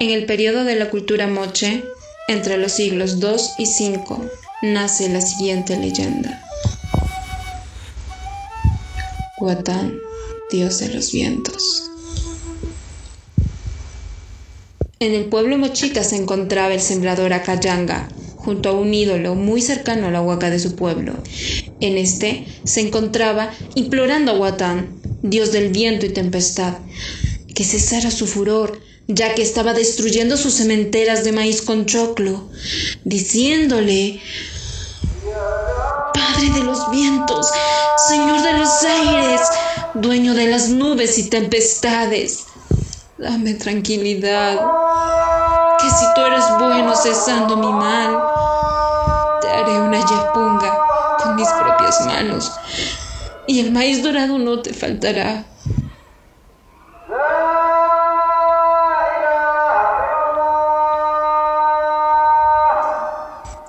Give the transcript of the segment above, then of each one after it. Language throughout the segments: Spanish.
En el periodo de la cultura moche, entre los siglos II y V, nace la siguiente leyenda. Huatán, dios de los vientos. En el pueblo mochica se encontraba el sembrador Acayanga, junto a un ídolo muy cercano a la huaca de su pueblo. En este se encontraba implorando a Huatán, dios del viento y tempestad, que cesara su furor ya que estaba destruyendo sus cementeras de maíz con choclo, diciéndole, Padre de los vientos, Señor de los aires, dueño de las nubes y tempestades, dame tranquilidad, que si tú eres bueno cesando mi mal, te haré una yapunga con mis propias manos, y el maíz dorado no te faltará.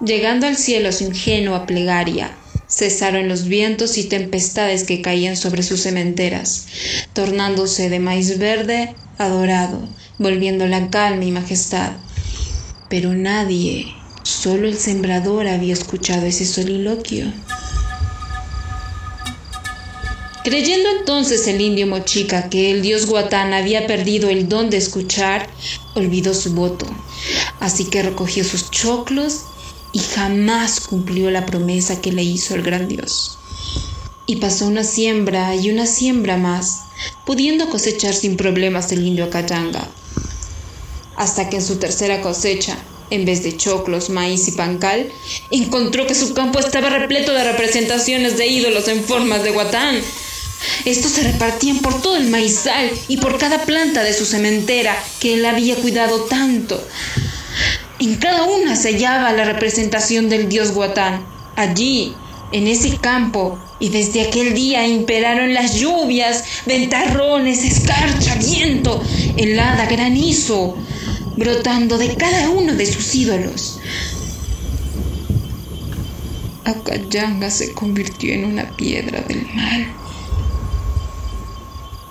Llegando al cielo su ingenua plegaria, cesaron los vientos y tempestades que caían sobre sus cementeras, tornándose de maíz verde a dorado, volviendo la calma y majestad. Pero nadie, solo el sembrador había escuchado ese soliloquio. Creyendo entonces el indio Mochica que el dios Guatán había perdido el don de escuchar, olvidó su voto. Así que recogió sus choclos y jamás cumplió la promesa que le hizo el gran Dios. Y pasó una siembra y una siembra más, pudiendo cosechar sin problemas el indio Acayanga, hasta que en su tercera cosecha, en vez de choclos, maíz y pancal, encontró que su campo estaba repleto de representaciones de ídolos en formas de guatán. Estos se repartían por todo el maizal y por cada planta de su cementera que él había cuidado tanto. En cada una se hallaba la representación del dios Guatán. Allí, en ese campo, y desde aquel día imperaron las lluvias, ventarrones, escarcha, viento, helada, granizo, brotando de cada uno de sus ídolos. Acayanga se convirtió en una piedra del mal.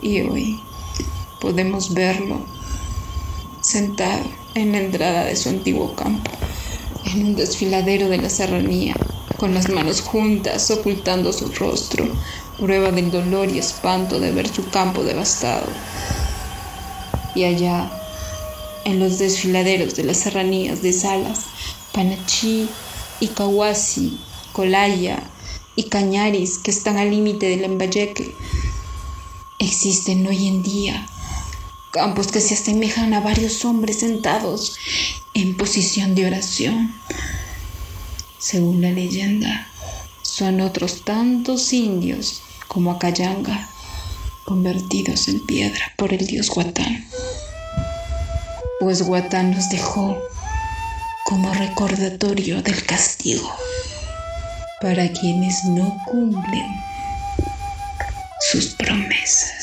Y hoy podemos verlo sentado en la entrada de su antiguo campo, en un desfiladero de la serranía, con las manos juntas, ocultando su rostro, prueba del dolor y espanto de ver su campo devastado. Y allá, en los desfiladeros de las serranías de Salas, Panachí, Icahuasi, Colaya y Cañaris, que están al límite del Lambayeque, existen hoy en día campos que se asemejan a varios hombres sentados en posición de oración. Según la leyenda, son otros tantos indios como Acayanga, convertidos en piedra por el dios Guatán. Pues Guatán los dejó como recordatorio del castigo para quienes no cumplen sus promesas.